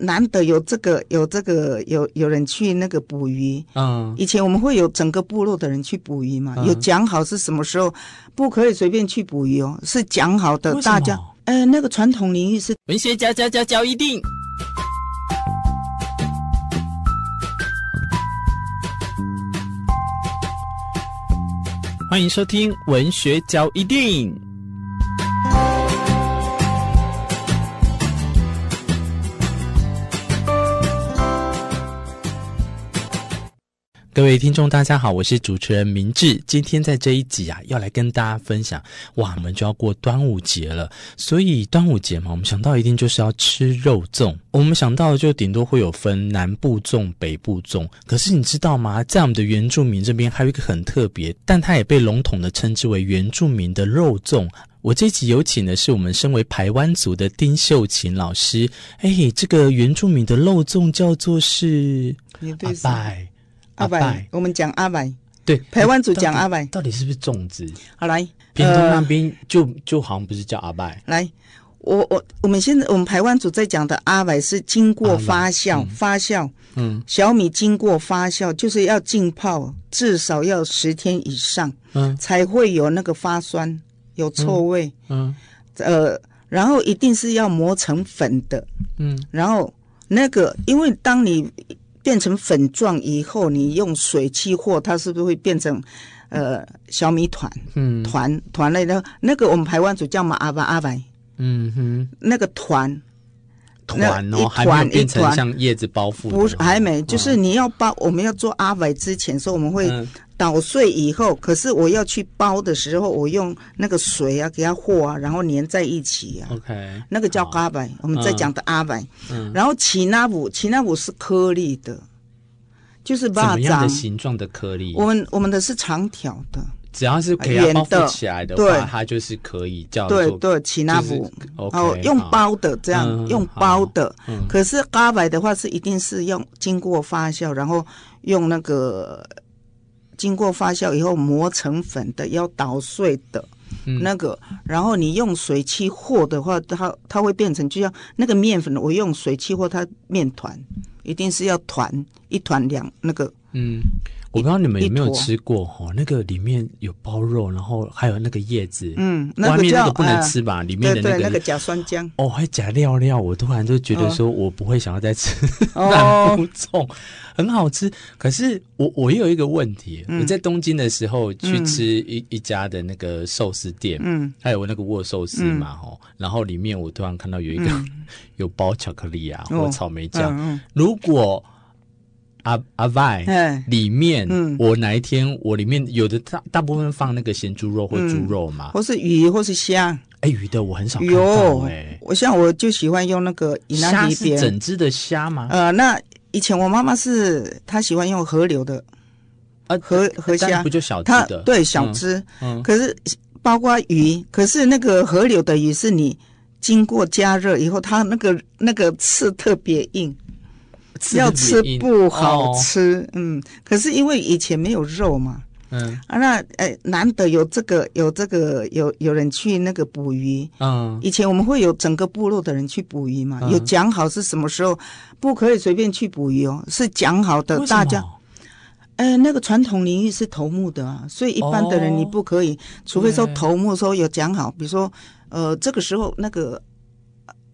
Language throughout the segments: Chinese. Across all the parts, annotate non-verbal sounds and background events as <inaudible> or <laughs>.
难得有这个有这个有有人去那个捕鱼。嗯，以前我们会有整个部落的人去捕鱼嘛，嗯、有讲好是什么时候不可以随便去捕鱼哦，是讲好的，大家。呃，那个传统领域是文学家家家教一定。欢迎收听文学交一定。各位听众，大家好，我是主持人明志。今天在这一集啊，要来跟大家分享，哇，我们就要过端午节了。所以端午节嘛，我们想到一定就是要吃肉粽。我们想到的就顶多会有分南部粽、北部粽。可是你知道吗？在我们的原住民这边，还有一个很特别，但它也被笼统的称之为原住民的肉粽。我这集有请的是我们身为排湾族的丁秀琴老师。哎，这个原住民的肉粽叫做是阿拜。阿白，我们讲阿白，对，台湾族讲阿白，到底是不是粽子？好来，屏东那边就、呃、就好像不是叫阿拜。来，我我我们现在我们台湾族在讲的阿白是经过发酵，嗯、发酵，嗯，小米经过发酵就是要浸泡至少要十天以上，嗯，才会有那个发酸，有臭味，嗯，嗯。呃，然后一定是要磨成粉的，嗯，然后那个因为当你。变成粉状以后，你用水去和，它是不是会变成，呃，小米团？嗯，团团类的，那个我们台湾组叫嘛阿巴阿白。嗯哼，那个团团哦，还没有变成像叶子包覆？不是，还没，就是你要包，我们要做阿白之前，所以我们会捣碎以后，可是我要去包的时候，我用那个水啊给它和啊，然后粘在一起啊。OK，那个叫阿白，我们在讲的阿白。嗯，然后奇那布，奇那布是颗粒的，就是怎么样的形状的颗粒？我们我们的是长条的，只要是可以包覆起来的话，它就是可以叫做对对其纳布。哦，用包的这样用包的，可是阿白的话是一定是用经过发酵，然后用那个。经过发酵以后磨成粉的，要捣碎的，嗯、那个，然后你用水去和的话，它它会变成就像那个面粉，我用水去和它面团，一定是要团一团两那个，嗯。我不知道你们有没有吃过哈，那个里面有包肉，然后还有那个叶子，嗯，外面那个不能吃吧？里面的那个那个假酸浆，哦，还假料料，我突然就觉得说我不会想要再吃 <laughs> 南部粽，很好吃。可是我我也有一个问题，我在东京的时候去吃一一家的那个寿司店，嗯，还有那个握寿司嘛，哈，然后里面我突然看到有一个 <laughs> 有包巧克力啊或草莓酱，如果。阿阿拜，里面，嗯，我哪一天我里面有的大大部分放那个咸猪肉或猪肉嘛，或是鱼或是虾，哎，鱼的我很少看到，哎，我像我就喜欢用那个虾是整只的虾吗？呃，那以前我妈妈是她喜欢用河流的，呃，河河虾。不就小只的？对，小只，嗯，可是包括鱼，可是那个河流的鱼是你经过加热以后，它那个那个刺特别硬。要吃不好吃，哦、嗯，可是因为以前没有肉嘛，嗯。啊，那哎难得有这个有这个有有人去那个捕鱼，嗯，以前我们会有整个部落的人去捕鱼嘛，嗯、有讲好是什么时候不可以随便去捕鱼哦，是讲好的，大家，哎，那个传统领域是头目的啊，所以一般的人你不可以，哦、除非说头目说有讲好，比如说呃这个时候那个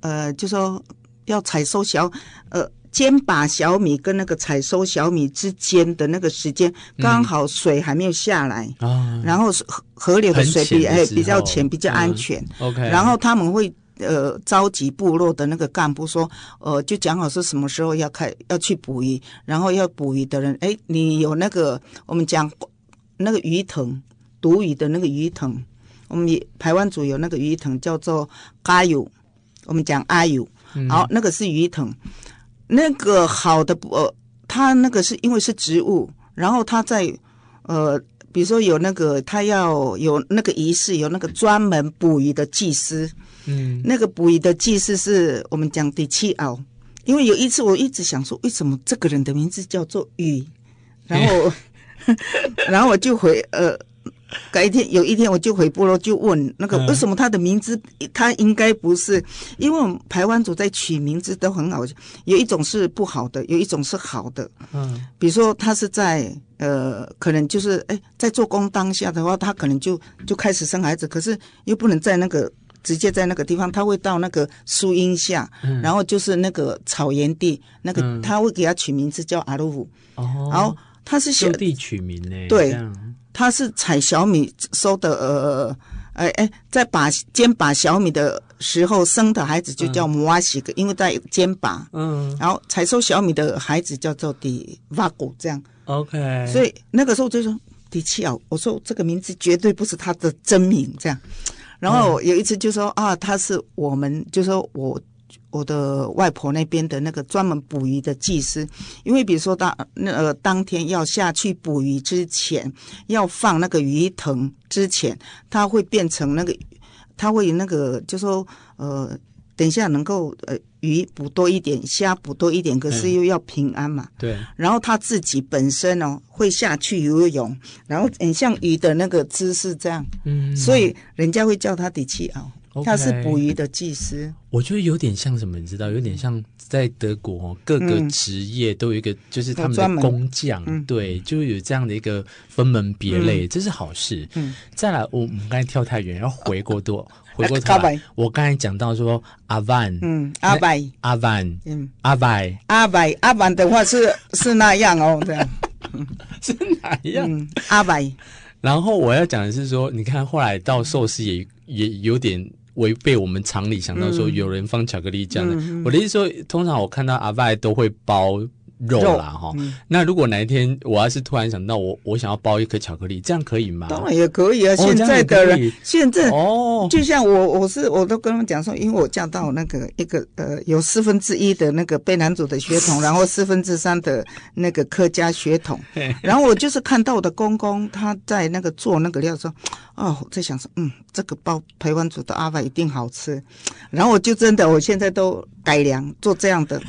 呃就说要采收小呃。先把小米跟那个采收小米之间的那个时间，刚好水还没有下来，嗯、然后河河流的水比哎比较浅，比较安全。嗯、OK，然后他们会呃召集部落的那个干部说，呃就讲好是什么时候要开要去捕鱼，然后要捕鱼的人，哎你有那个我们讲那个鱼藤，毒鱼的那个鱼藤，我们台湾族有那个鱼藤叫做阿友，我们讲阿友，好那个是鱼藤。那个好的呃，它那个是因为是植物，然后它在呃，比如说有那个他要有那个仪式，有那个专门捕鱼的祭司，嗯，那个捕鱼的祭司是我们讲第七奥，因为有一次我一直想说，为什么这个人的名字叫做鱼，然后，<laughs> 然后我就回呃改一天有一天我就回部落就问那个为什么他的名字他应该不是，因为我们排湾族在取名字都很好，有一种是不好的，有一种是好的。嗯，比如说他是在呃，可能就是哎，在做工当下的话，他可能就就开始生孩子，可是又不能在那个直接在那个地方，他会到那个树荫下，嗯，然后就是那个草原地，那个他会给他取名字叫阿鲁夫。哦，然后他是就地取名呢？对。他是采小米收的，呃，哎哎，在把肩把小米的时候生的孩子就叫摩阿西格，因为在肩把，嗯，然后采收小米的孩子叫做迪瓦古，这样，OK，所以那个时候就说迪奇奥，我说这个名字绝对不是他的真名，这样，然后有一次就说啊，他是我们，就说我。我的外婆那边的那个专门捕鱼的技师，因为比如说当那个当天要下去捕鱼之前，要放那个鱼藤之前，它会变成那个，它会那个就说呃，等一下能够呃鱼捕多一点，虾捕多一点，可是又要平安嘛。对。然后他自己本身哦会下去游泳，然后很像鱼的那个姿势这样，嗯，所以人家会叫他底气啊。他是捕鱼的技师，我觉得有点像什么，你知道，有点像在德国哦，各个职业都有一个，就是他们的工匠，嗯、对，就有这样的一个分门别类，嗯、这是好事。嗯，再来，我们刚才跳太远，要回过多，回过头来，我刚才讲到说阿万，嗯，阿拜，阿万，嗯，阿拜，阿拜，阿万的话是是那样哦，这样，<laughs> 是哪样？嗯、阿拜。然后我要讲的是说，你看后来到寿司也也有点。违背我们常理，想到说有人放巧克力酱的。嗯、我的意思说，通常我看到阿拜都会包肉啦，哈。嗯、那如果哪一天我要是突然想到我我想要包一颗巧克力，这样可以吗？当然也可以啊。现在的人，现在哦，就像我我是我都跟他们讲说，因为我嫁到那个一个呃有四分之一的那个卑南族的血统，然后四分之三的那个客家血统，<laughs> 然后我就是看到我的公公他在那个做那个料说。哦，我在想说，嗯，这个包台湾煮的阿爸一定好吃，然后我就真的，我现在都改良做这样的，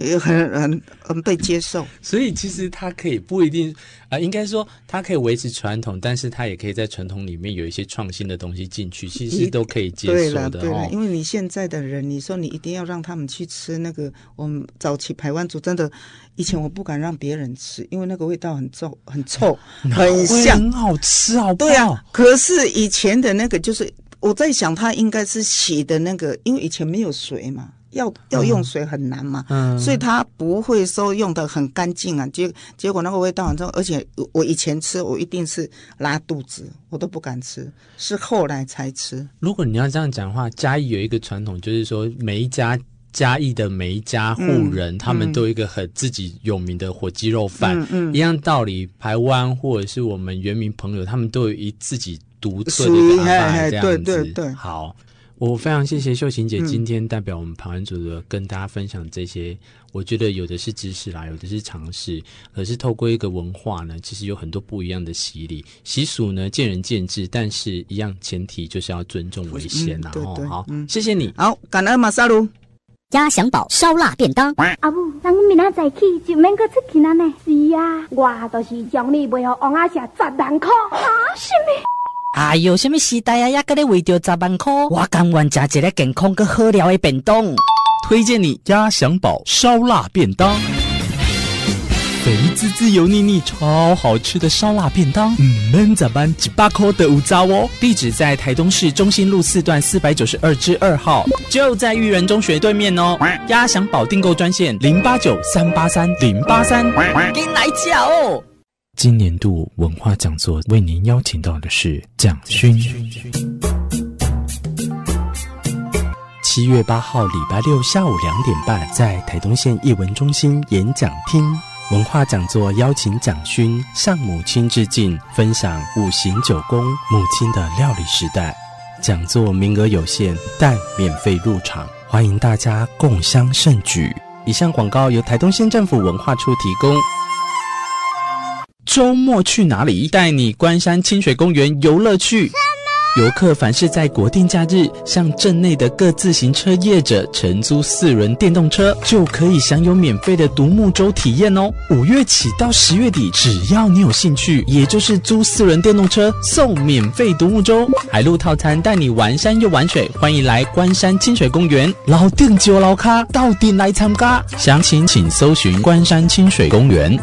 也很很很被接受。所以其实它可以不一定啊、呃，应该说它可以维持传统，但是它也可以在传统里面有一些创新的东西进去，其实都可以接受的。对了，对了，因为你现在的人，你说你一定要让他们去吃那个，我们早期台湾族真的。以前我不敢让别人吃，因为那个味道很臭，很臭，<laughs> 很香，很好吃，好不好？对啊，可是以前的那个就是我在想，它应该是洗的那个，因为以前没有水嘛，要要用水很难嘛，嗯，所以它不会说用的很干净啊。结结果那个味道很重，而且我以前吃，我一定是拉肚子，我都不敢吃，是后来才吃。如果你要这样讲的话，嘉义有一个传统，就是说每一家。嘉义的每一家户人，嗯、他们都有一个很自己有名的火鸡肉饭，嗯嗯、一样道理。台湾或者是我们原民朋友，他们都有一自己独特的一个阿拜这样子。对对对。好，我非常谢谢秀琴姐今天代表我们排湾族的跟大家分享这些。嗯、我觉得有的是知识啦，有的是常识，可是透过一个文化呢，其实有很多不一样的洗礼习俗呢，见仁见智，但是一样前提就是要尊重为先呐。哦，好，嗯、谢谢你。好，感恩马萨鲁。鸭翔宝烧腊便当。阿母，咱明仔载去就免搁出去了呢。是啊，我都是将你卖予王阿霞十万块。啊，什么？哎呦，什么时代啊，也搁咧为着十万块？我甘愿食一个健康搁好料的便当。推荐你鸭翔宝烧腊便当。肥滋滋、油腻腻、超好吃的烧腊便当，嗯，们咋办？几百块的五糟哦。地址在台东市中心路四段四百九十二之二号，就在育人中学对面哦。鸭翔宝订购专线零八九三八三零八三，给你来叫哦。今年度文化讲座为您邀请到的是蒋勋。七月八号礼拜六下午两点半，在台东县艺文中心演讲厅。文化讲座邀请蒋勋向母亲致敬，分享五行九宫母亲的料理时代。讲座名额有限，但免费入场，欢迎大家共襄盛举。以上广告由台东县政府文化处提供。周末去哪里？带你关山清水公园游乐去。游客凡是在国定假日向镇内的各自行车业者承租四轮电动车，就可以享有免费的独木舟体验哦。五月起到十月底，只要你有兴趣，也就是租四轮电动车送免费独木舟、海陆套餐，带你玩山又玩水。欢迎来关山清水公园，老店酒老咖到底来参加，详情请搜寻关山清水公园。